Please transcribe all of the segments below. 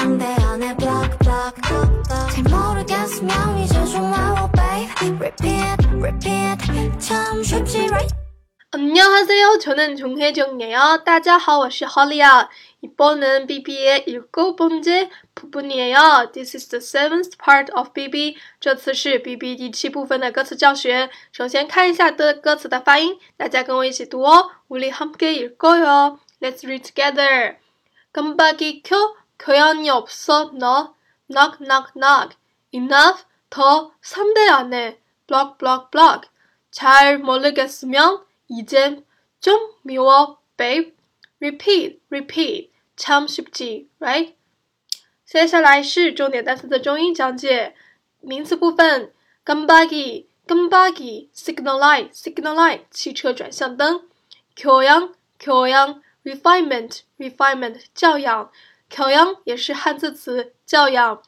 상대 안에 block block 잘 모르겠으면 이제 좀 와워 babe repeat repeat 참 쉽지 right 안녕하세요. 저는 종혜정이에요. 大家好,我是 Holly야. 이번은 BB의 일곱 번째 부분이에요. This is the seventh part of BB. 这次是 BB 第七部分的歌词教学。首先看一下的歌词的发音，大家跟我一起读哦。 우리 함께 읽어요. Let's read together. 깜빡이 켜 교양이 없어 너 knock knock knock enough 더 상대 안 해 block block block 잘 모르겠으면 이젠 좀 미워 babe repeat repeat 참 쉽지 right 接下来是重点单词的中英讲解名词部分 깜빡이 깜빡이 signal light signal light 汽车转向灯 교양 교양 refinement refinement 教养 调养也是汉字词教养。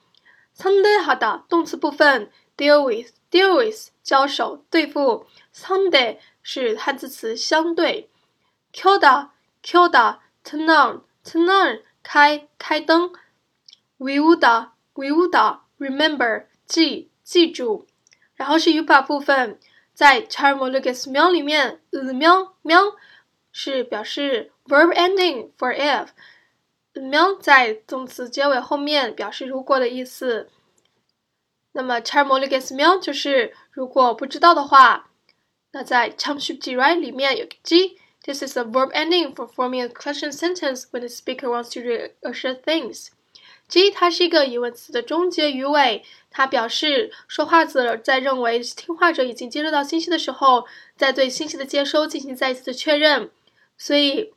Sunday 好的动词部分 deal with deal with 交手对付。Sunday 是汉字词相对。Kyoda Kyoda turn on turn on 开开灯。Viuda Viuda remember 记记住。然后是语法部分，在 Charmologis 喵里面，喵喵是表示 verb ending for if。喵在动词结尾后面表示如果的意思。那么 charmoliges 喵就是如果不知道的话。那在 c h a m s h i p j i r i 里面有个 g。This is a verb ending for forming a question sentence when the speaker wants to reassure things. G 它是一个疑问词的终结语尾，它表示说话者在认为听话者已经接收到信息的时候，在对信息的接收进行再一次的确认。所以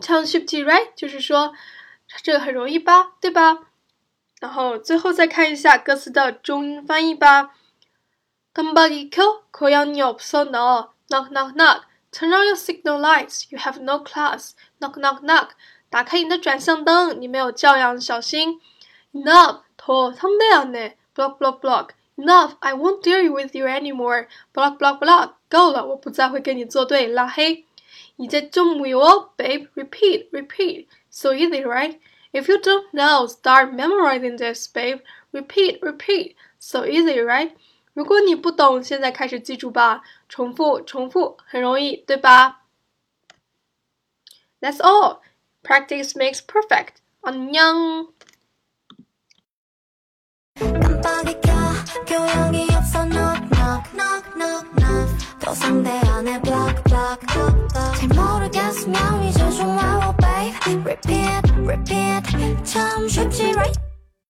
c h a m s h i p j i r i 就是说。这个很容易吧，对吧？然后最后再看一下歌词的中英翻译吧。깜빡이켜고양이없어너 knock knock knock turn on your signal lights you have no class knock knock knock 打开你的转向灯，你没有教养，小心。Enough 더상대안해 block block block enough I won't deal with you anymore block block block 够了，我不再会跟你作对，拉黑。이제좀무효워 babe repeat repeat So easy, right? If you don't know, start memorizing this, babe. Repeat, repeat. So easy, right? 如果你不懂，现在开始记住吧。重复，重复，很容易，对吧？That's all. Practice makes perfect. 안녕. 깜빡이 켜 교양이 없어 knock knock knock knock knock 또 상대 안 repeat repeat 참 쉽지 right